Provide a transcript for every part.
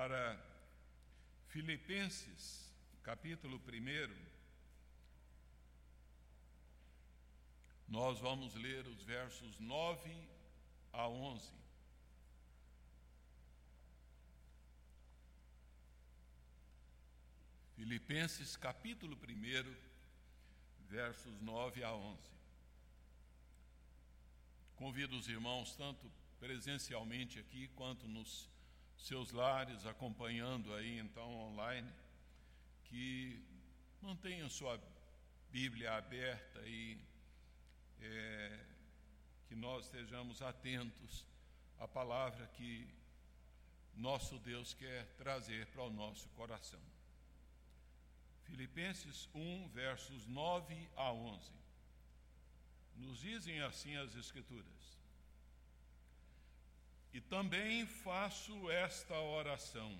para Filipenses, capítulo 1. Nós vamos ler os versos 9 a 11. Filipenses, capítulo 1, versos 9 a 11. Convido os irmãos, tanto presencialmente aqui quanto nos seus lares, acompanhando aí então online, que mantenham sua Bíblia aberta e é, que nós estejamos atentos à palavra que nosso Deus quer trazer para o nosso coração. Filipenses 1, versos 9 a 11. Nos dizem assim as Escrituras. E também faço esta oração: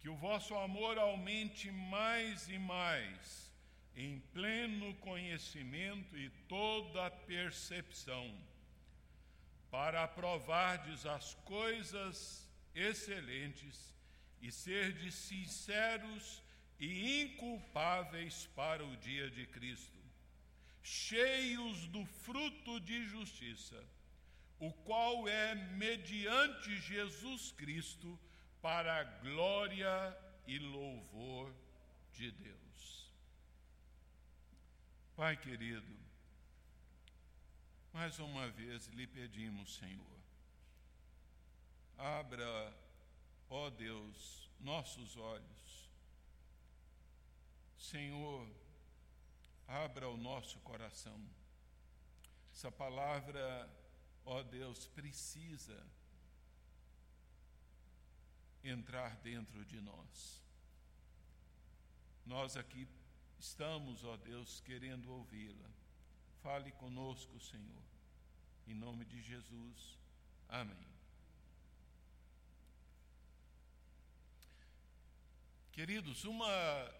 que o vosso amor aumente mais e mais, em pleno conhecimento e toda percepção, para aprovardes as coisas excelentes e serdes sinceros e inculpáveis para o dia de Cristo, cheios do fruto de justiça o qual é mediante Jesus Cristo para a glória e louvor de Deus. Pai querido, mais uma vez lhe pedimos, Senhor, abra, ó Deus, nossos olhos. Senhor, abra o nosso coração. Essa palavra ó Deus, precisa entrar dentro de nós. Nós aqui estamos, ó Deus, querendo ouvi-la. Fale conosco, Senhor. Em nome de Jesus. Amém. Queridos, uma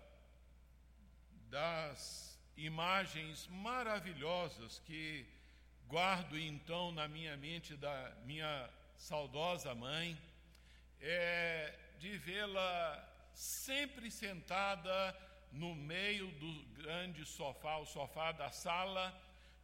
das imagens maravilhosas que guardo então na minha mente da minha saudosa mãe é de vê-la sempre sentada no meio do grande sofá, o sofá da sala,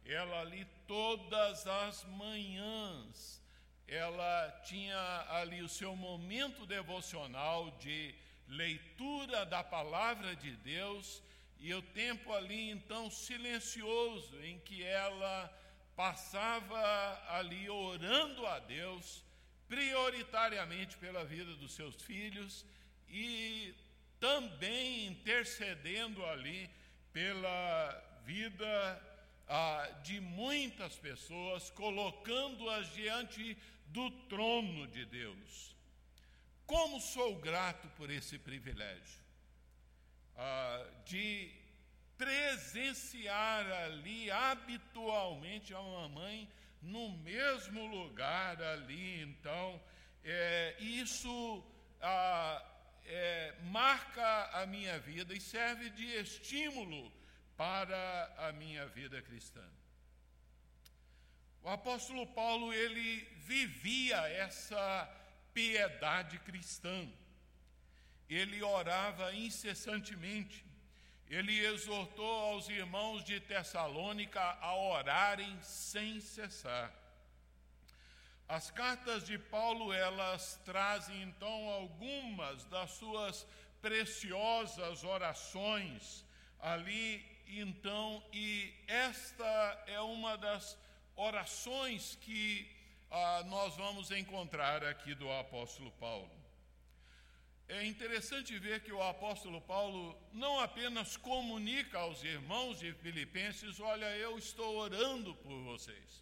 ela ali todas as manhãs, ela tinha ali o seu momento devocional de leitura da palavra de Deus e o tempo ali então silencioso em que ela passava ali orando a Deus, prioritariamente pela vida dos seus filhos e também intercedendo ali pela vida ah, de muitas pessoas, colocando-as diante do trono de Deus. Como sou grato por esse privilégio ah, de presenciar ali habitualmente a mamãe no mesmo lugar ali. Então, é, isso ah, é, marca a minha vida e serve de estímulo para a minha vida cristã. O apóstolo Paulo ele vivia essa piedade cristã. Ele orava incessantemente ele exortou aos irmãos de Tessalônica a orarem sem cessar. As cartas de Paulo, elas trazem então algumas das suas preciosas orações ali, então, e esta é uma das orações que ah, nós vamos encontrar aqui do apóstolo Paulo. É interessante ver que o apóstolo Paulo não apenas comunica aos irmãos de Filipenses: Olha, eu estou orando por vocês,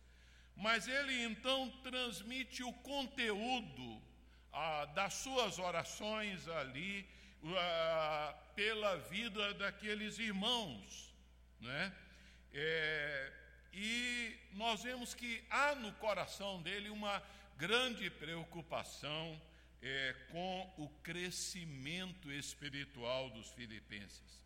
mas ele então transmite o conteúdo ah, das suas orações ali ah, pela vida daqueles irmãos, né? É, e nós vemos que há no coração dele uma grande preocupação é, com o crescimento espiritual dos filipenses.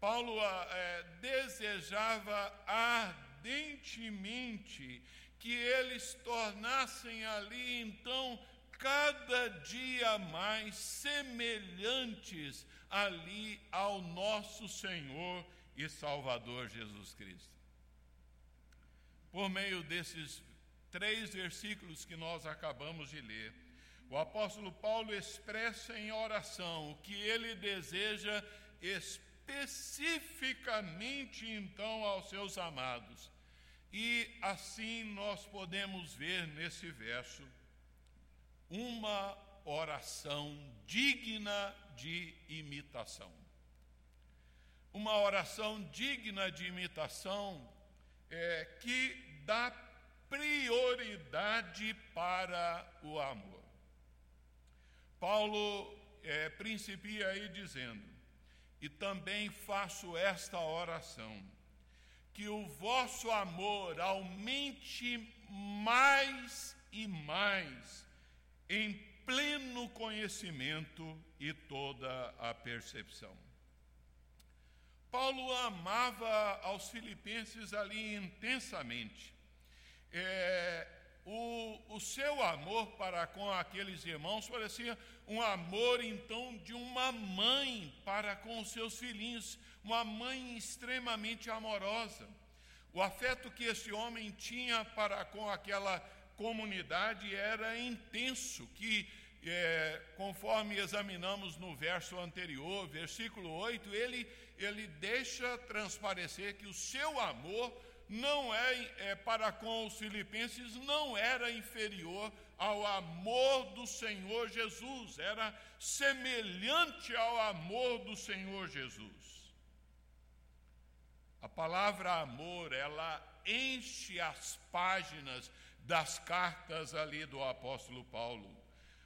Paulo é, desejava ardentemente que eles tornassem ali então cada dia mais semelhantes ali ao nosso Senhor e Salvador Jesus Cristo. Por meio desses três versículos que nós acabamos de ler, o apóstolo Paulo expressa em oração o que ele deseja especificamente então aos seus amados. E assim nós podemos ver nesse verso uma oração digna de imitação. Uma oração digna de imitação é, que dá prioridade para o amor. Paulo é, principia aí dizendo: E também faço esta oração, que o vosso amor aumente mais e mais em pleno conhecimento e toda a percepção. Paulo amava aos filipenses ali intensamente. É, o, o seu amor para com aqueles irmãos parecia um amor, então, de uma mãe para com os seus filhinhos, uma mãe extremamente amorosa. O afeto que esse homem tinha para com aquela comunidade era intenso, que é, conforme examinamos no verso anterior, versículo 8, ele, ele deixa transparecer que o seu amor não é, é para com os filipenses não era inferior ao amor do Senhor Jesus, era semelhante ao amor do Senhor Jesus. A palavra amor, ela enche as páginas das cartas ali do apóstolo Paulo.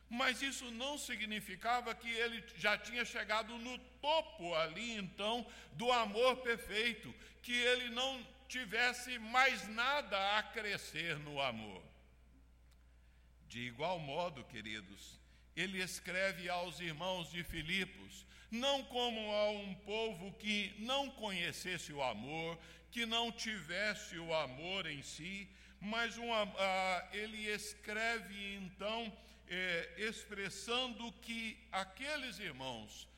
Mas isso não significava que ele já tinha chegado no topo ali, então, do amor perfeito, que ele não tivesse mais nada a crescer no amor. De igual modo, queridos, ele escreve aos irmãos de Filipos, não como a um povo que não conhecesse o amor, que não tivesse o amor em si, mas uma, ele escreve então é, expressando que aqueles irmãos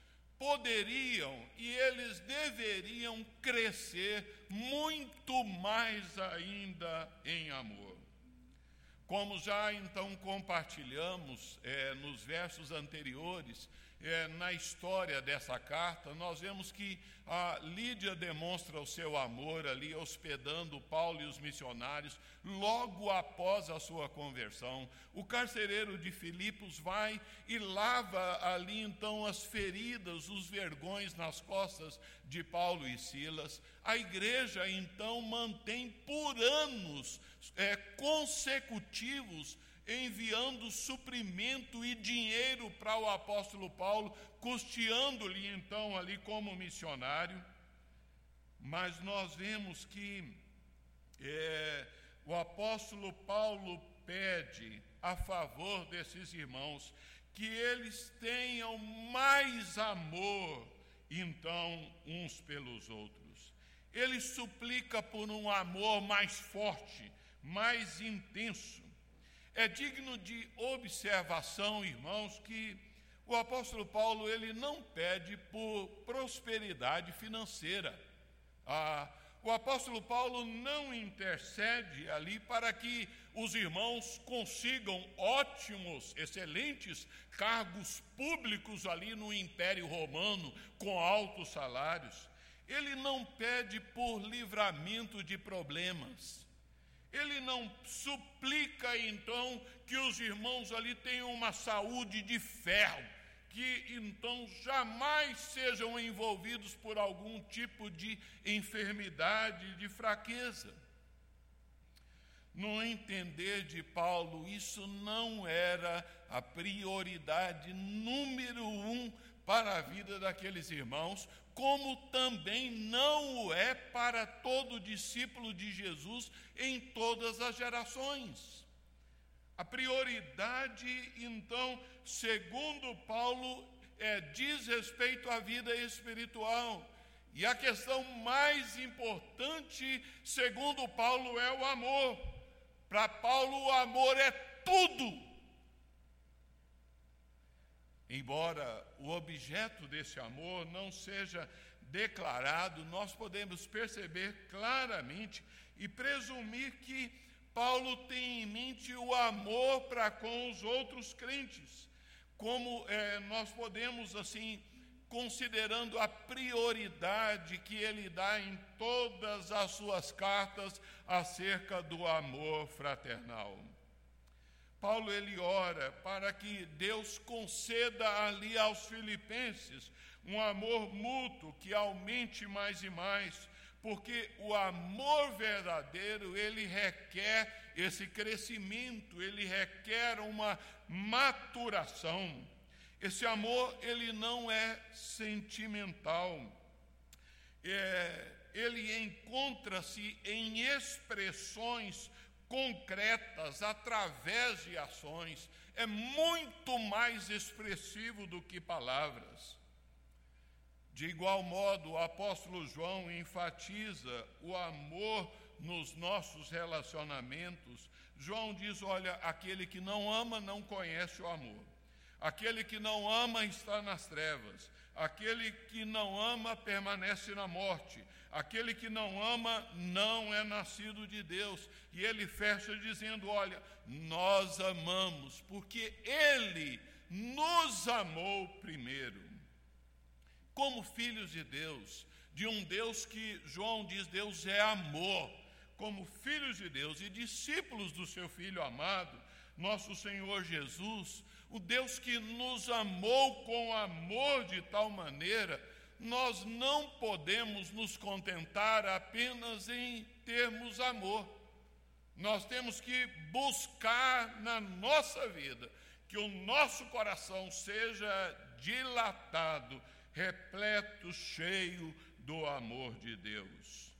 poderiam e eles deveriam crescer muito mais ainda em amor. Como já então compartilhamos é, nos versos anteriores, é, na história dessa carta, nós vemos que a Lídia demonstra o seu amor ali, hospedando Paulo e os missionários, logo após a sua conversão. O carcereiro de Filipos vai e lava ali então as feridas, os vergões nas costas de Paulo e Silas. A igreja então mantém por anos é, consecutivos enviando suprimento e dinheiro para o apóstolo Paulo, custeando-lhe então ali como missionário. Mas nós vemos que é, o apóstolo Paulo pede a favor desses irmãos que eles tenham mais amor, então, uns pelos outros. Ele suplica por um amor mais forte, mais intenso. É digno de observação, irmãos, que o apóstolo Paulo ele não pede por prosperidade financeira. Ah, o apóstolo Paulo não intercede ali para que os irmãos consigam ótimos, excelentes cargos públicos ali no Império Romano com altos salários. Ele não pede por livramento de problemas. Ele não suplica então que os irmãos ali tenham uma saúde de ferro, que então jamais sejam envolvidos por algum tipo de enfermidade, de fraqueza. No entender de Paulo, isso não era a prioridade número um para a vida daqueles irmãos, como também não o é para todo discípulo de Jesus em todas as gerações. A prioridade, então, segundo Paulo, é, diz respeito à vida espiritual. E a questão mais importante, segundo Paulo, é o amor. Para Paulo, o amor é tudo. Embora o objeto desse amor não seja declarado, nós podemos perceber claramente e presumir que Paulo tem em mente o amor para com os outros crentes, como é, nós podemos, assim, considerando a prioridade que ele dá em todas as suas cartas acerca do amor fraternal. Paulo ele ora para que Deus conceda ali aos filipenses um amor mútuo que aumente mais e mais, porque o amor verdadeiro, ele requer esse crescimento, ele requer uma maturação. Esse amor, ele não é sentimental. É, ele encontra-se em expressões concretas, através de ações, é muito mais expressivo do que palavras. De igual modo, o apóstolo João enfatiza o amor nos nossos relacionamentos. João diz: Olha, aquele que não ama não conhece o amor. Aquele que não ama está nas trevas. Aquele que não ama permanece na morte. Aquele que não ama não é nascido de Deus. E ele fecha dizendo: Olha, nós amamos, porque Ele nos amou primeiro como filhos de Deus, de um Deus que João diz Deus é amor, como filhos de Deus e discípulos do seu Filho amado, nosso Senhor Jesus, o Deus que nos amou com amor de tal maneira, nós não podemos nos contentar apenas em termos amor. Nós temos que buscar na nossa vida que o nosso coração seja dilatado repleto, cheio do amor de Deus.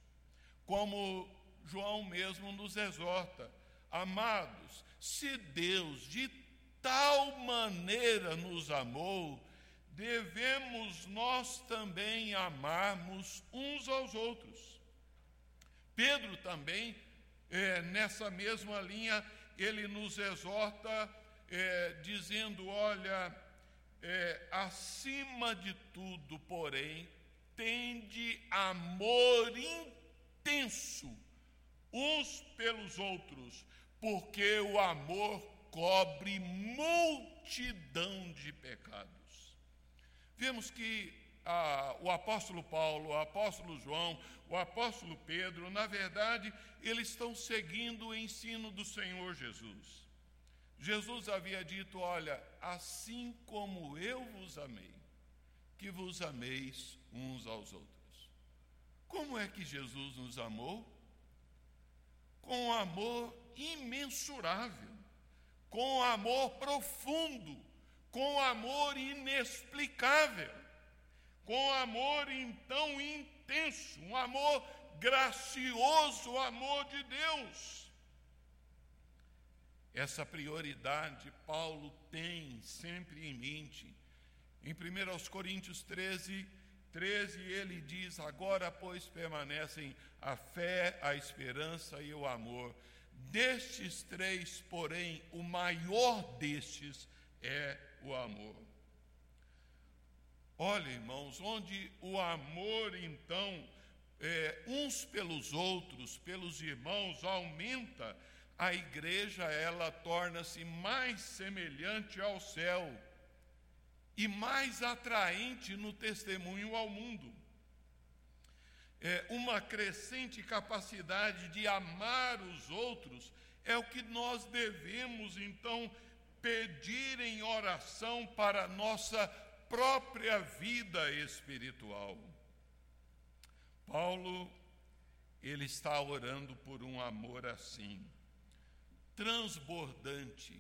Como João mesmo nos exorta, amados, se Deus de tal maneira nos amou, devemos nós também amarmos uns aos outros. Pedro também, é, nessa mesma linha, ele nos exorta, é, dizendo: olha, é, acima de tudo, porém, tende amor intenso uns pelos outros, porque o amor cobre multidão de pecados. Vemos que ah, o apóstolo Paulo, o apóstolo João, o apóstolo Pedro, na verdade, eles estão seguindo o ensino do Senhor Jesus. Jesus havia dito: Olha, assim como eu vos amei, que vos ameis uns aos outros. Como é que Jesus nos amou? Com amor imensurável, com amor profundo, com amor inexplicável, com amor então intenso, um amor gracioso, o amor de Deus. Essa prioridade Paulo tem sempre em mente. Em 1 Coríntios 13, 13, ele diz: Agora, pois, permanecem a fé, a esperança e o amor. Destes três, porém, o maior destes é o amor. Olha, irmãos, onde o amor, então, é, uns pelos outros, pelos irmãos, aumenta a igreja ela torna-se mais semelhante ao céu e mais atraente no testemunho ao mundo. É, uma crescente capacidade de amar os outros é o que nós devemos então pedir em oração para a nossa própria vida espiritual. Paulo, ele está orando por um amor assim transbordante,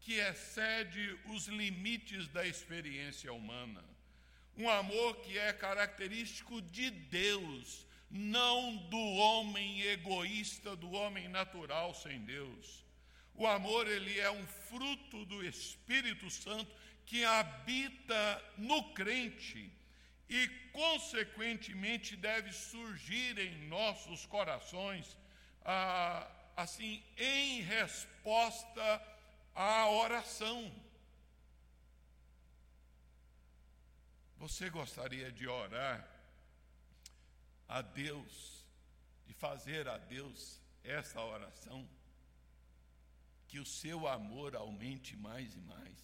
que excede os limites da experiência humana. Um amor que é característico de Deus, não do homem egoísta, do homem natural sem Deus. O amor, ele é um fruto do Espírito Santo que habita no crente e, consequentemente, deve surgir em nossos corações a, assim, em resposta à oração. Você gostaria de orar a Deus, de fazer a Deus essa oração? Que o seu amor aumente mais e mais.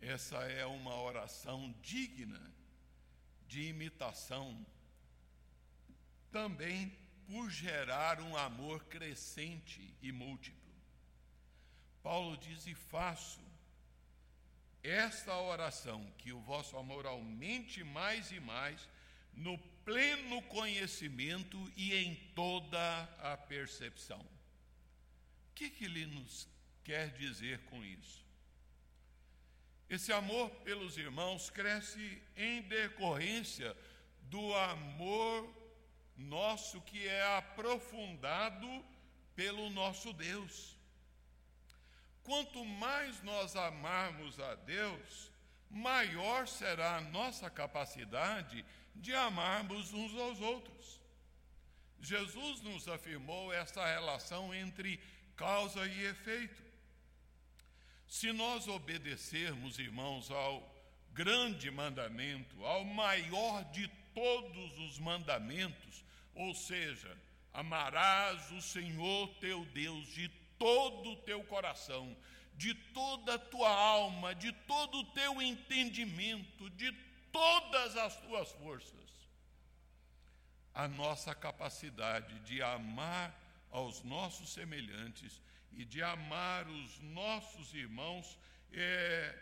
Essa é uma oração digna de imitação, também por gerar um amor crescente e múltiplo. Paulo diz: E faço esta oração, que o vosso amor aumente mais e mais, no pleno conhecimento e em toda a percepção. O que, que ele nos quer dizer com isso? Esse amor pelos irmãos cresce em decorrência do amor nosso que é aprofundado pelo nosso Deus. Quanto mais nós amarmos a Deus, maior será a nossa capacidade de amarmos uns aos outros. Jesus nos afirmou essa relação entre causa e efeito. Se nós obedecermos, irmãos, ao grande mandamento, ao maior de todos os mandamentos, ou seja, amarás o Senhor teu Deus de todo o teu coração, de toda a tua alma, de todo o teu entendimento, de todas as tuas forças. A nossa capacidade de amar aos nossos semelhantes e de amar os nossos irmãos é,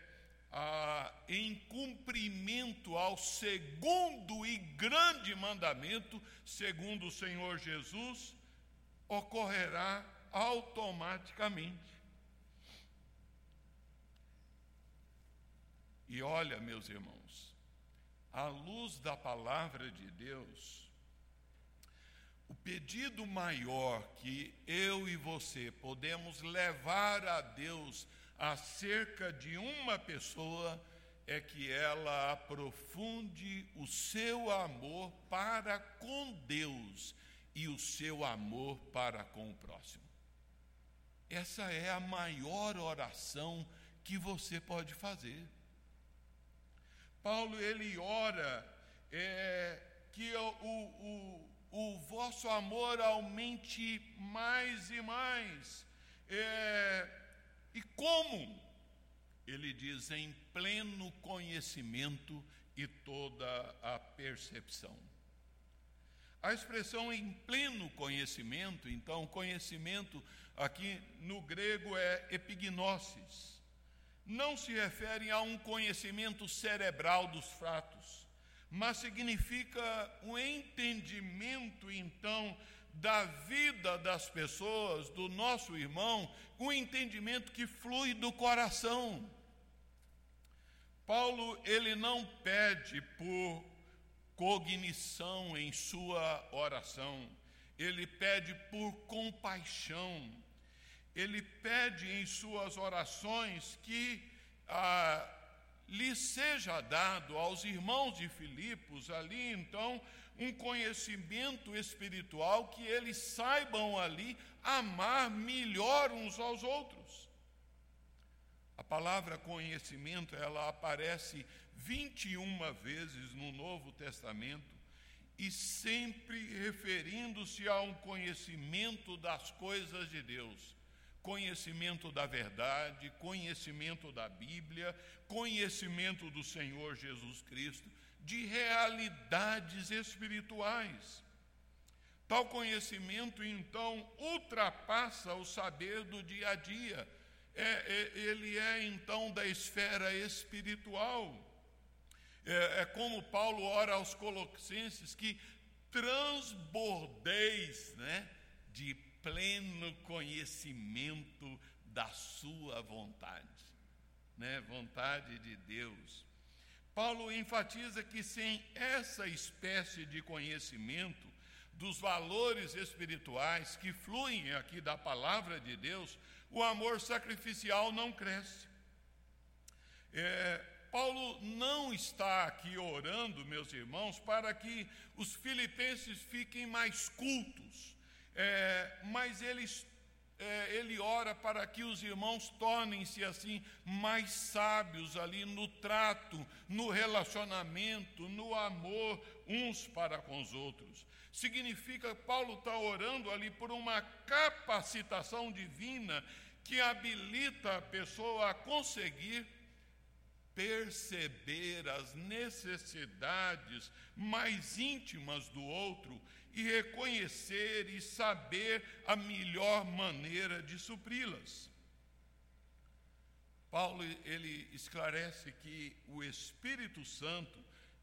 a, em cumprimento ao segundo e grande mandamento, segundo o Senhor Jesus, ocorrerá automaticamente. E olha, meus irmãos, à luz da palavra de Deus, o pedido maior que eu e você podemos levar a Deus acerca de uma pessoa é que ela aprofunde o seu amor para com Deus e o seu amor para com o próximo. Essa é a maior oração que você pode fazer. Paulo ele ora é, que o, o, o, vosso amor aumente mais e mais. É, e como? Ele diz em pleno conhecimento e toda a percepção. A expressão em pleno conhecimento, então, conhecimento aqui no grego é epignosis. Não se refere a um conhecimento cerebral dos fatos, mas significa o entendimento, então, da vida das pessoas, do nosso irmão, o entendimento que flui do coração. Paulo, ele não pede por cognição em sua oração, ele pede por compaixão, ele pede em suas orações que ah, lhe seja dado aos irmãos de Filipos ali, então, um conhecimento espiritual que eles saibam ali amar melhor uns aos outros. A palavra conhecimento, ela aparece 21 vezes no Novo Testamento e sempre referindo-se a um conhecimento das coisas de Deus, conhecimento da verdade, conhecimento da Bíblia, conhecimento do Senhor Jesus Cristo, de realidades espirituais. Tal conhecimento, então, ultrapassa o saber do dia a dia. É, é, ele é, então, da esfera espiritual. É, é como Paulo ora aos Colossenses que transbordeis né, de pleno conhecimento da sua vontade, né, vontade de Deus. Paulo enfatiza que sem essa espécie de conhecimento dos valores espirituais que fluem aqui da palavra de Deus, o amor sacrificial não cresce. É, Paulo não está aqui orando, meus irmãos, para que os filipenses fiquem mais cultos, é, mas ele é, ele ora para que os irmãos tornem-se assim mais sábios ali no trato, no relacionamento, no amor uns para com os outros. Significa Paulo está orando ali por uma capacitação divina que habilita a pessoa a conseguir perceber as necessidades mais íntimas do outro e reconhecer e saber a melhor maneira de supri-las. Paulo ele esclarece que o Espírito Santo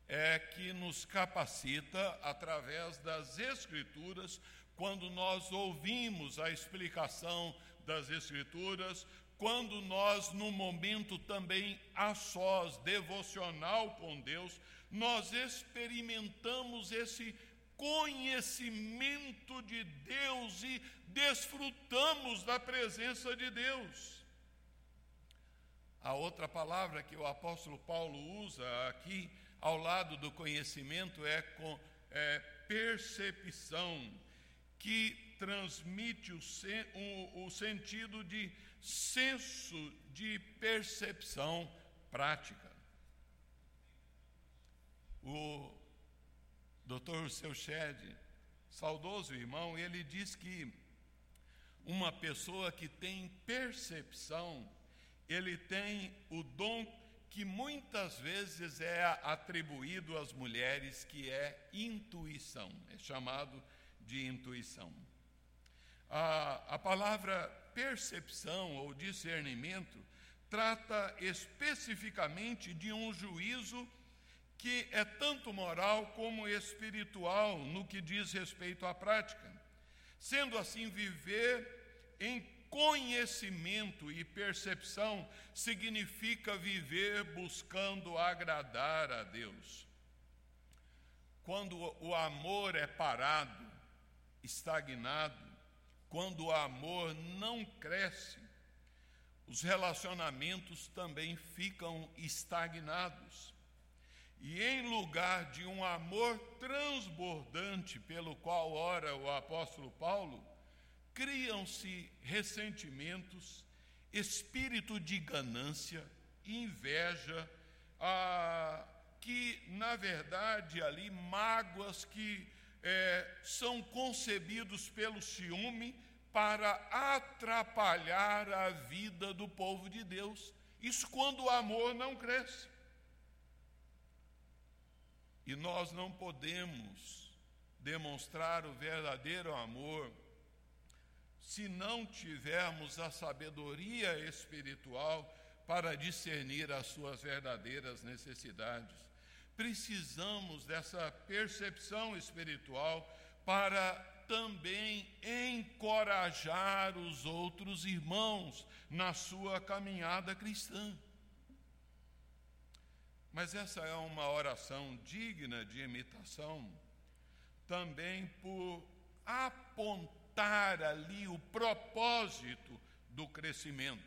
é que nos capacita através das escrituras quando nós ouvimos a explicação das escrituras, quando nós no momento também a sós devocional com Deus, nós experimentamos esse conhecimento de Deus e desfrutamos da presença de Deus. A outra palavra que o apóstolo Paulo usa aqui, ao lado do conhecimento, é, é percepção, que transmite o, o, o sentido de senso de percepção prática. O Dr. Seu Shed, saudoso irmão, ele diz que uma pessoa que tem percepção, ele tem o dom que muitas vezes é atribuído às mulheres, que é intuição, é chamado de intuição. A, a palavra percepção ou discernimento trata especificamente de um juízo que é tanto moral como espiritual no que diz respeito à prática. Sendo assim, viver em conhecimento e percepção significa viver buscando agradar a Deus. Quando o amor é parado, estagnado, quando o amor não cresce, os relacionamentos também ficam estagnados. E em lugar de um amor transbordante pelo qual ora o apóstolo Paulo, criam-se ressentimentos, espírito de ganância, inveja, ah, que na verdade ali mágoas que é, são concebidos pelo ciúme para atrapalhar a vida do povo de Deus. Isso quando o amor não cresce. E nós não podemos demonstrar o verdadeiro amor se não tivermos a sabedoria espiritual para discernir as suas verdadeiras necessidades. Precisamos dessa percepção espiritual para também encorajar os outros irmãos na sua caminhada cristã. Mas essa é uma oração digna de imitação, também por apontar ali o propósito do crescimento.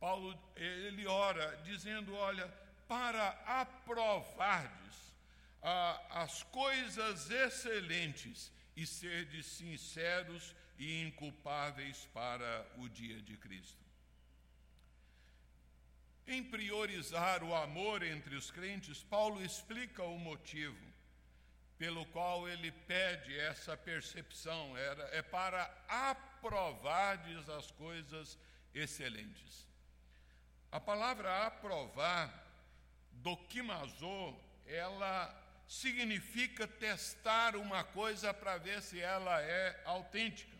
Paulo ele ora dizendo, olha, para aprovardes ah, as coisas excelentes e serdes sinceros e inculpáveis para o dia de Cristo. Em priorizar o amor entre os crentes, Paulo explica o motivo pelo qual ele pede essa percepção, era, é para aprovardes as coisas excelentes. A palavra aprovar, dokimazô, ela significa testar uma coisa para ver se ela é autêntica.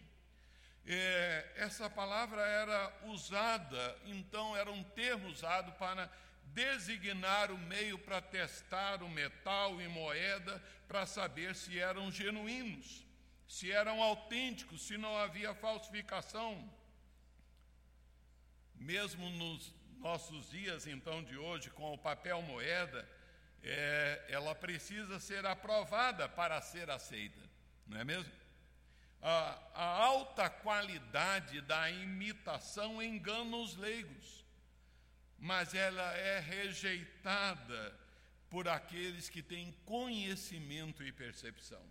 É, essa palavra era usada, então era um termo usado para designar o meio para testar o metal e moeda para saber se eram genuínos, se eram autênticos, se não havia falsificação. Mesmo nos nossos dias, então, de hoje, com o papel moeda, é, ela precisa ser aprovada para ser aceita, não é mesmo? a, a alta qualidade da imitação engana os leigos, mas ela é rejeitada por aqueles que têm conhecimento e percepção.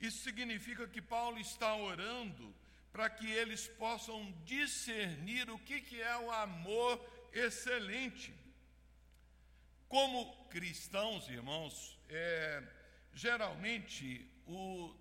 Isso significa que Paulo está orando para que eles possam discernir o que, que é o amor excelente. Como cristãos, irmãos, é, geralmente o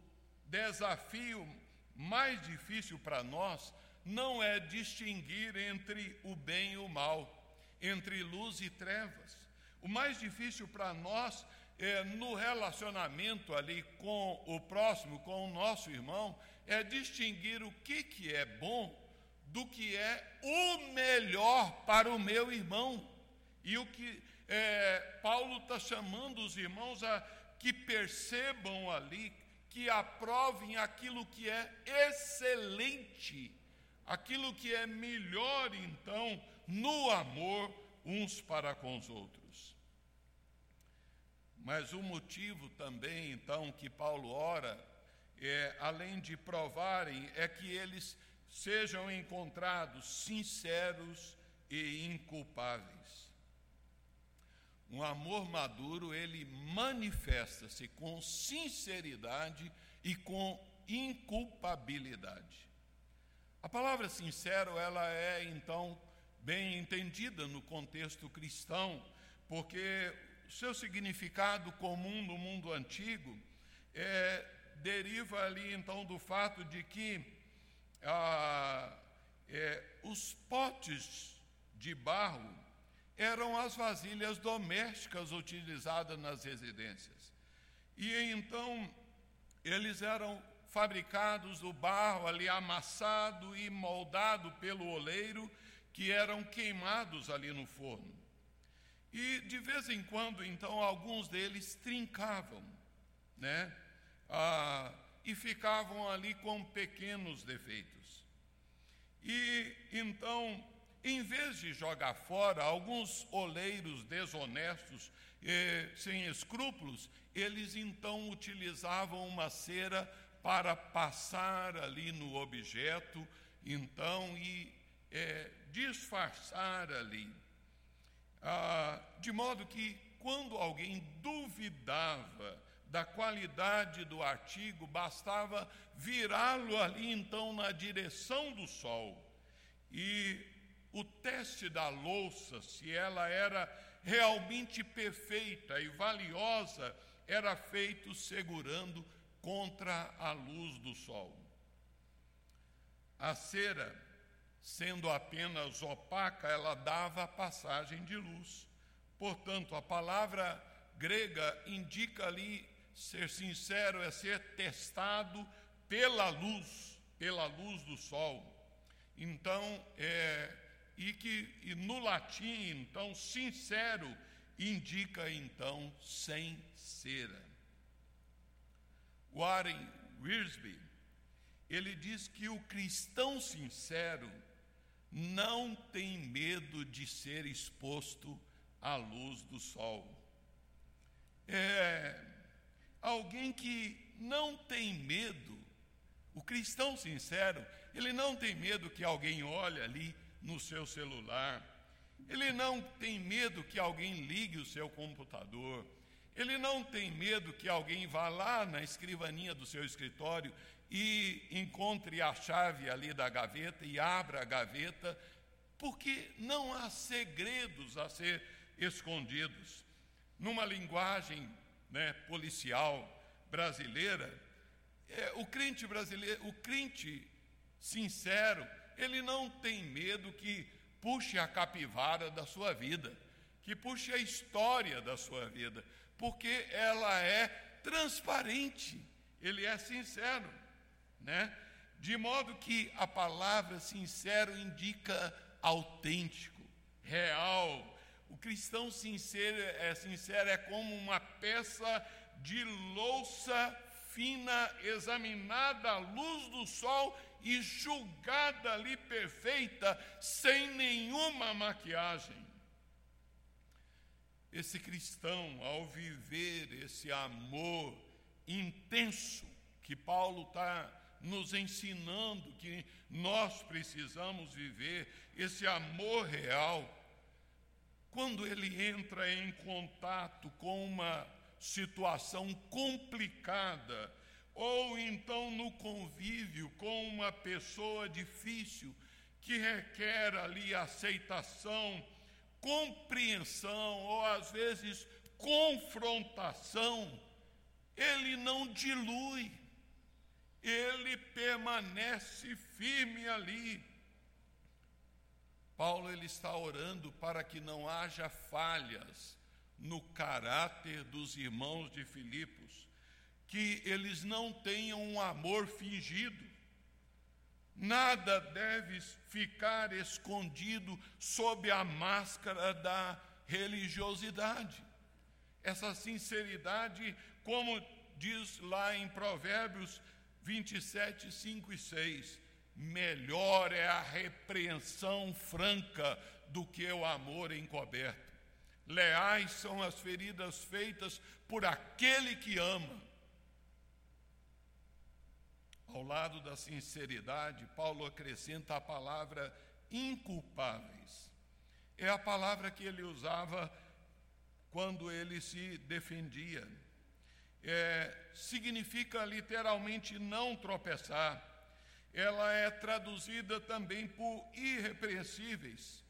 desafio mais difícil para nós não é distinguir entre o bem e o mal, entre luz e trevas. O mais difícil para nós é, no relacionamento ali com o próximo, com o nosso irmão, é distinguir o que, que é bom do que é o melhor para o meu irmão. E o que é, Paulo está chamando os irmãos a que percebam ali, que aprovem aquilo que é excelente, aquilo que é melhor, então, no amor uns para com os outros. Mas o motivo também, então, que Paulo ora, é, além de provarem, é que eles sejam encontrados sinceros e inculpáveis. Um amor maduro, ele manifesta-se com sinceridade e com inculpabilidade. A palavra sincero, ela é então bem entendida no contexto cristão, porque seu significado comum no mundo antigo é, deriva ali então do fato de que ah, é, os potes de barro eram as vasilhas domésticas utilizadas nas residências. E então eles eram fabricados do barro ali amassado e moldado pelo oleiro, que eram queimados ali no forno. E de vez em quando, então, alguns deles trincavam, né? Ah, e ficavam ali com pequenos defeitos. E então em vez de jogar fora, alguns oleiros desonestos, eh, sem escrúpulos, eles então utilizavam uma cera para passar ali no objeto, então, e eh, disfarçar ali. Ah, de modo que, quando alguém duvidava da qualidade do artigo, bastava virá-lo ali então na direção do sol. E o teste da louça, se ela era realmente perfeita e valiosa, era feito segurando contra a luz do sol. A cera, sendo apenas opaca, ela dava passagem de luz. Portanto, a palavra grega indica ali ser sincero é ser testado pela luz, pela luz do sol. Então, é, e que e no latim, então, sincero indica então sem cera. Warren Wiersbe, ele diz que o cristão sincero não tem medo de ser exposto à luz do sol. É, alguém que não tem medo, o cristão sincero, ele não tem medo que alguém olhe ali no seu celular. Ele não tem medo que alguém ligue o seu computador. Ele não tem medo que alguém vá lá na escrivaninha do seu escritório e encontre a chave ali da gaveta e abra a gaveta, porque não há segredos a ser escondidos. Numa linguagem né, policial brasileira, é, o crente brasileiro, o crente sincero, ele não tem medo que puxe a capivara da sua vida, que puxe a história da sua vida, porque ela é transparente, ele é sincero, né? De modo que a palavra sincero indica autêntico, real. O cristão sincero é sincero é como uma peça de louça fina examinada à luz do sol e julgada ali perfeita, sem nenhuma maquiagem. Esse cristão, ao viver esse amor intenso que Paulo está nos ensinando que nós precisamos viver, esse amor real, quando ele entra em contato com uma situação complicada, ou então no convívio com uma pessoa difícil que requer ali aceitação, compreensão ou às vezes confrontação, ele não dilui, ele permanece firme ali. Paulo ele está orando para que não haja falhas no caráter dos irmãos de Filipos, que eles não tenham um amor fingido. Nada deve ficar escondido sob a máscara da religiosidade. Essa sinceridade, como diz lá em Provérbios 27, 5 e 6, melhor é a repreensão franca do que o amor encoberto. Leais são as feridas feitas por aquele que ama. Ao lado da sinceridade, Paulo acrescenta a palavra inculpáveis. É a palavra que ele usava quando ele se defendia. É, significa literalmente não tropeçar. Ela é traduzida também por irrepreensíveis.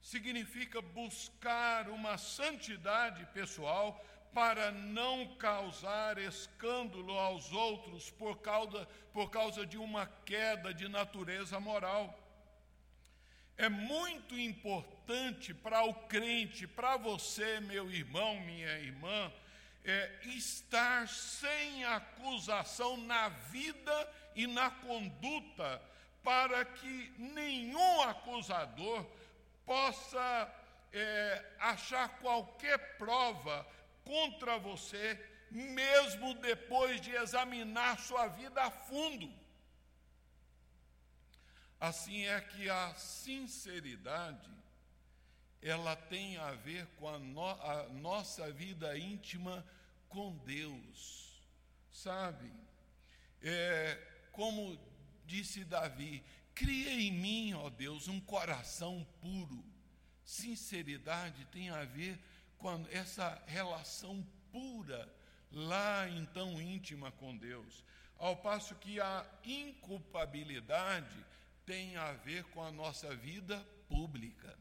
Significa buscar uma santidade pessoal para não causar escândalo aos outros por causa, por causa de uma queda de natureza moral. É muito importante para o crente, para você, meu irmão, minha irmã, é, estar sem acusação na vida e na conduta, para que nenhum acusador possa é, achar qualquer prova contra você, mesmo depois de examinar sua vida a fundo. Assim é que a sinceridade ela tem a ver com a, no, a nossa vida íntima com Deus, sabe? É, como disse Davi, cria em mim, ó Deus, um coração puro. Sinceridade tem a ver com essa relação pura, lá então íntima com Deus. Ao passo que a inculpabilidade tem a ver com a nossa vida pública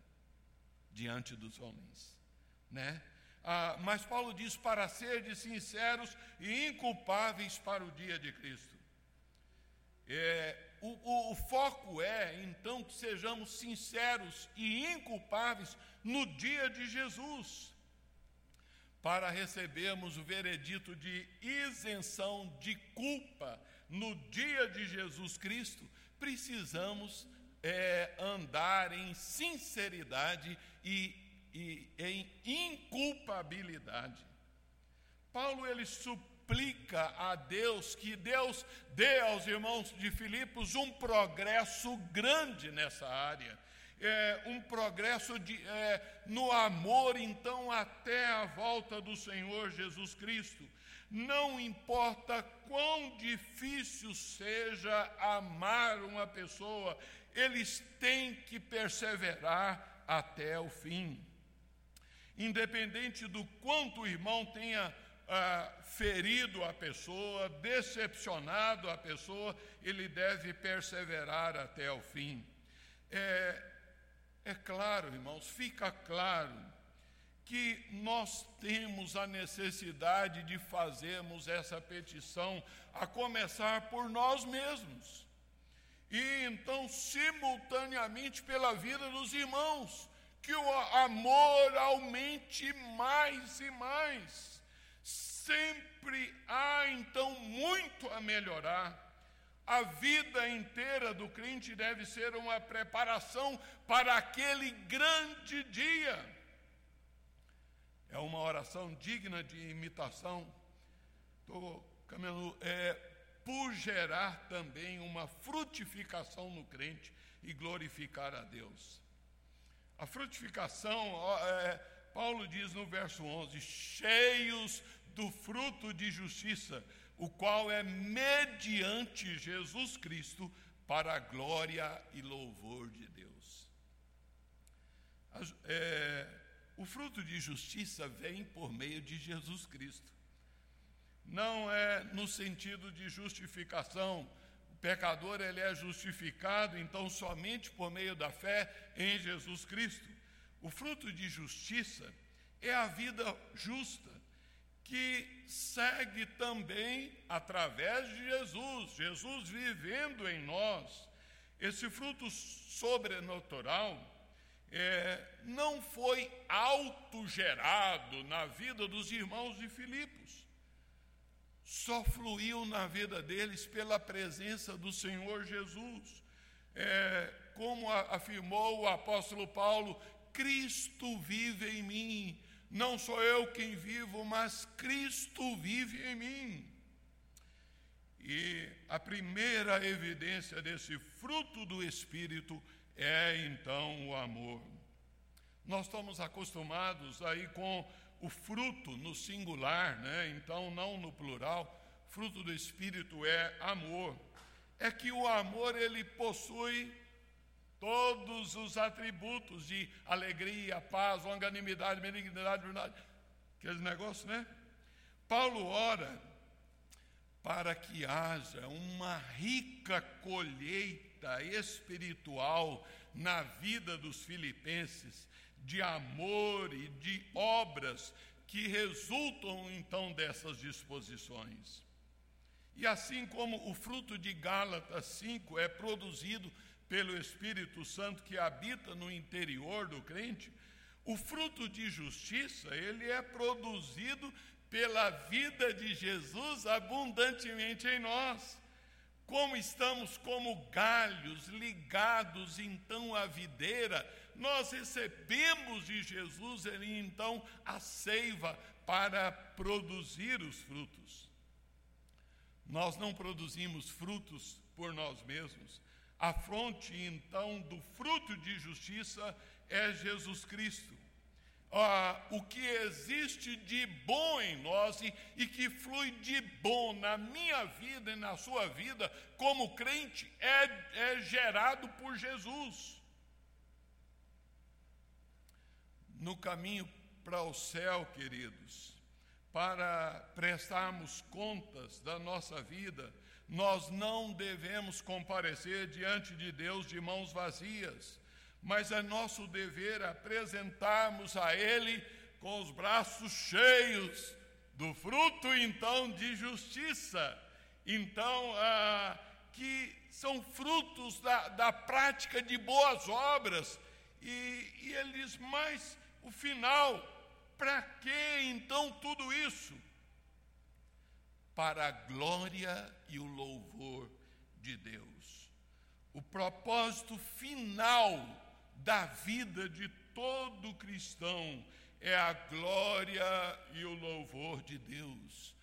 diante dos homens, né? Ah, mas Paulo diz para ser de sinceros e inculpáveis para o dia de Cristo. É, o, o, o foco é, então, que sejamos sinceros e inculpáveis no dia de Jesus, para recebermos o veredito de isenção de culpa no dia de Jesus Cristo, precisamos é, andar em sinceridade e, e em inculpabilidade. Paulo ele suplica a Deus que Deus dê aos irmãos de Filipos um progresso grande nessa área. É, um progresso de, é, no amor, então, até a volta do Senhor Jesus Cristo. Não importa quão difícil seja amar uma pessoa, eles têm que perseverar até o fim. Independente do quanto o irmão tenha ah, ferido a pessoa, decepcionado a pessoa, ele deve perseverar até o fim. É, é claro, irmãos, fica claro que nós temos a necessidade de fazermos essa petição, a começar por nós mesmos. E então, simultaneamente, pela vida dos irmãos, que o amor aumente mais e mais. Sempre há então muito a melhorar. A vida inteira do crente deve ser uma preparação para aquele grande dia é uma oração digna de imitação. Estou caminhando, é, por gerar também uma frutificação no crente e glorificar a Deus. A frutificação, é, Paulo diz no verso 11: cheios do fruto de justiça, o qual é mediante Jesus Cristo para a glória e louvor de Deus. É, o fruto de justiça vem por meio de Jesus Cristo. não é no sentido de justificação. O pecador ele é justificado então somente por meio da fé em Jesus Cristo. O fruto de justiça é a vida justa que segue também através de Jesus, Jesus vivendo em nós. Esse fruto sobrenatural é, não foi autogerado na vida dos irmãos de Filipos, só fluiu na vida deles pela presença do Senhor Jesus. É, como afirmou o apóstolo Paulo, Cristo vive em mim. Não sou eu quem vivo, mas Cristo vive em mim. E a primeira evidência desse fruto do Espírito é então o amor. Nós estamos acostumados aí com o fruto no singular, né? então não no plural. Fruto do Espírito é amor. É que o amor ele possui todos os atributos de alegria, paz, longanimidade, benignidade, verdade, aqueles negócios, né? Paulo ora para que haja uma rica colheita espiritual na vida dos filipenses, de amor e de obras que resultam então dessas disposições. E assim como o fruto de Gálatas 5 é produzido pelo Espírito Santo que habita no interior do crente, o fruto de justiça, ele é produzido pela vida de Jesus abundantemente em nós. Como estamos como galhos ligados então à videira, nós recebemos de Jesus ele então a seiva para produzir os frutos. Nós não produzimos frutos por nós mesmos. A fonte então do fruto de justiça é Jesus Cristo ah, o que existe de bom em nós e, e que flui de bom na minha vida e na sua vida, como crente, é, é gerado por Jesus. No caminho para o céu, queridos, para prestarmos contas da nossa vida, nós não devemos comparecer diante de Deus de mãos vazias mas é nosso dever apresentarmos a Ele com os braços cheios do fruto, então, de justiça. Então, ah, que são frutos da, da prática de boas obras, e, e eles mais o final, para que então tudo isso? Para a glória e o louvor de Deus. O propósito final da vida de todo cristão é a glória e o louvor de Deus.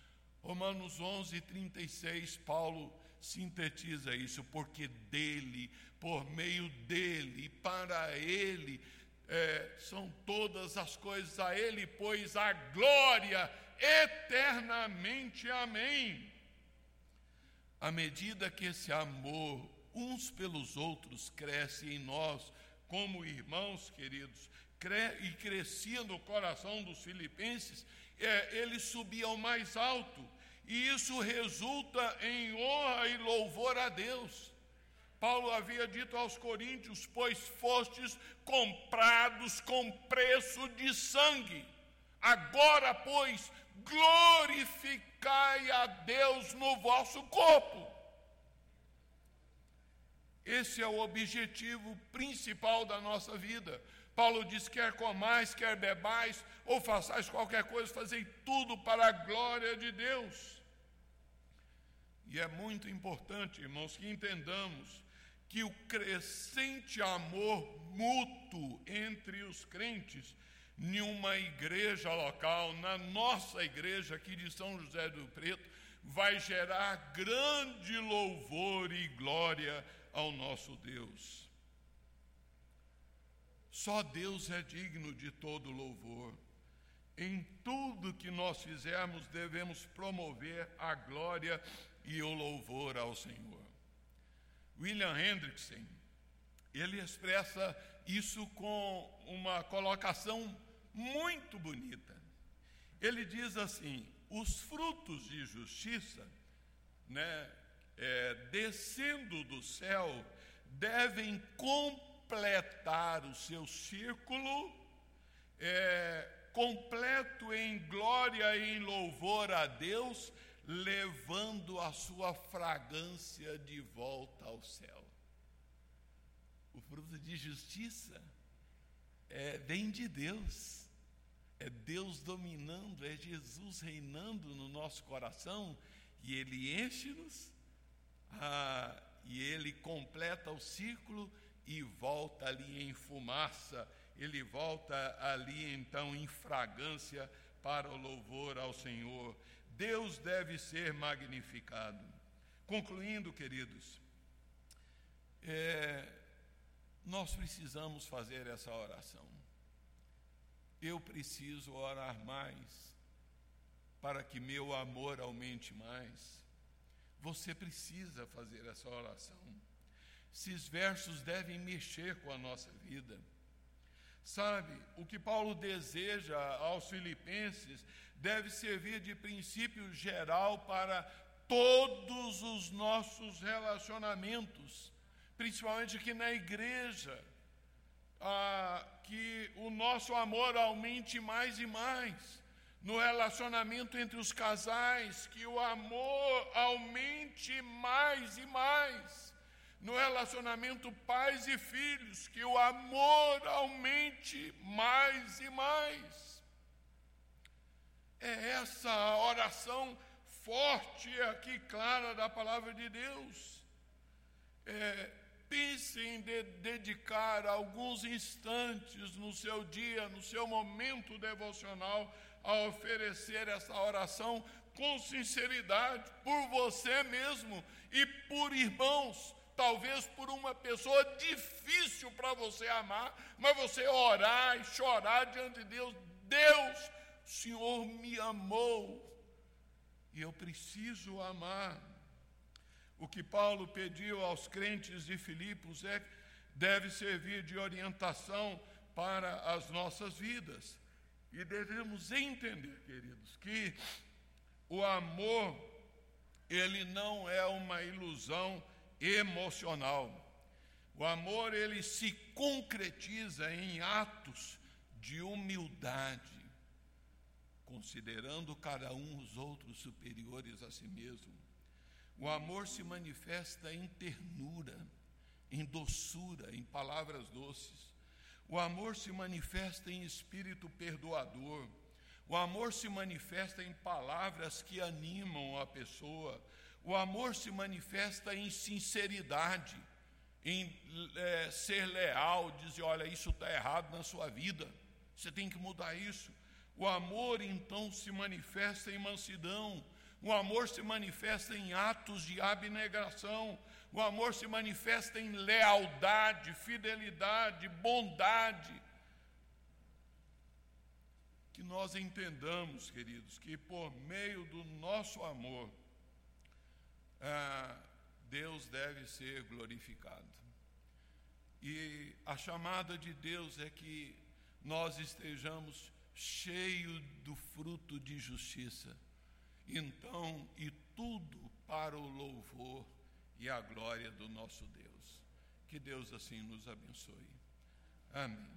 Romanos 11, 36, Paulo sintetiza isso, porque dele, por meio dele para ele, é, são todas as coisas a ele, pois a glória eternamente. Amém. À medida que esse amor uns pelos outros cresce em nós, como irmãos queridos, e crescia no coração dos filipenses, é, ele subia ao mais alto, e isso resulta em honra e louvor a Deus. Paulo havia dito aos coríntios: Pois fostes comprados com preço de sangue. Agora, pois, glorificai a Deus no vosso corpo. Esse é o objetivo principal da nossa vida. Paulo diz: quer comais, quer bebais, ou façais qualquer coisa, fazei tudo para a glória de Deus. E é muito importante, irmãos, que entendamos que o crescente amor mútuo entre os crentes em uma igreja local, na nossa igreja aqui de São José do Preto, vai gerar grande louvor e glória ao nosso Deus. Só Deus é digno de todo louvor. Em tudo que nós fizermos, devemos promover a glória e o louvor ao Senhor. William Hendrickson, ele expressa isso com uma colocação muito bonita. Ele diz assim: os frutos de justiça, né, é, descendo do céu, devem completar o seu círculo, é, completo em glória e em louvor a Deus, levando a sua fragrância de volta ao céu. O fruto de justiça é, vem de Deus. É Deus dominando, é Jesus reinando no nosso coração e Ele enche-nos, ah, e Ele completa o ciclo e volta ali em fumaça, Ele volta ali então em fragrância para o louvor ao Senhor. Deus deve ser magnificado. Concluindo, queridos, é, nós precisamos fazer essa oração. Eu preciso orar mais para que meu amor aumente mais. Você precisa fazer essa oração. Esses versos devem mexer com a nossa vida. Sabe, o que Paulo deseja aos Filipenses deve servir de princípio geral para todos os nossos relacionamentos, principalmente aqui na igreja, ah, que o nosso amor aumente mais e mais, no relacionamento entre os casais, que o amor aumente mais e mais, no relacionamento pais e filhos, que o amor aumente mais e mais. É essa oração forte aqui, clara da palavra de Deus. É, pense em de dedicar alguns instantes no seu dia, no seu momento devocional, a oferecer essa oração com sinceridade por você mesmo e por irmãos, talvez por uma pessoa difícil para você amar, mas você orar e chorar diante de Deus: Deus, o Senhor me amou e eu preciso amar. O que Paulo pediu aos crentes de Filipos é deve servir de orientação para as nossas vidas. E devemos entender, queridos, que o amor ele não é uma ilusão emocional. O amor ele se concretiza em atos de humildade, considerando cada um os outros superiores a si mesmo. O amor se manifesta em ternura, em doçura, em palavras doces. O amor se manifesta em espírito perdoador. O amor se manifesta em palavras que animam a pessoa. O amor se manifesta em sinceridade, em é, ser leal, dizer: olha, isso está errado na sua vida, você tem que mudar isso. O amor então se manifesta em mansidão, o amor se manifesta em atos de abnegação. O amor se manifesta em lealdade, fidelidade, bondade. Que nós entendamos, queridos, que por meio do nosso amor, ah, Deus deve ser glorificado. E a chamada de Deus é que nós estejamos cheios do fruto de justiça então, e tudo para o louvor e a glória do nosso Deus. Que Deus assim nos abençoe. Amém.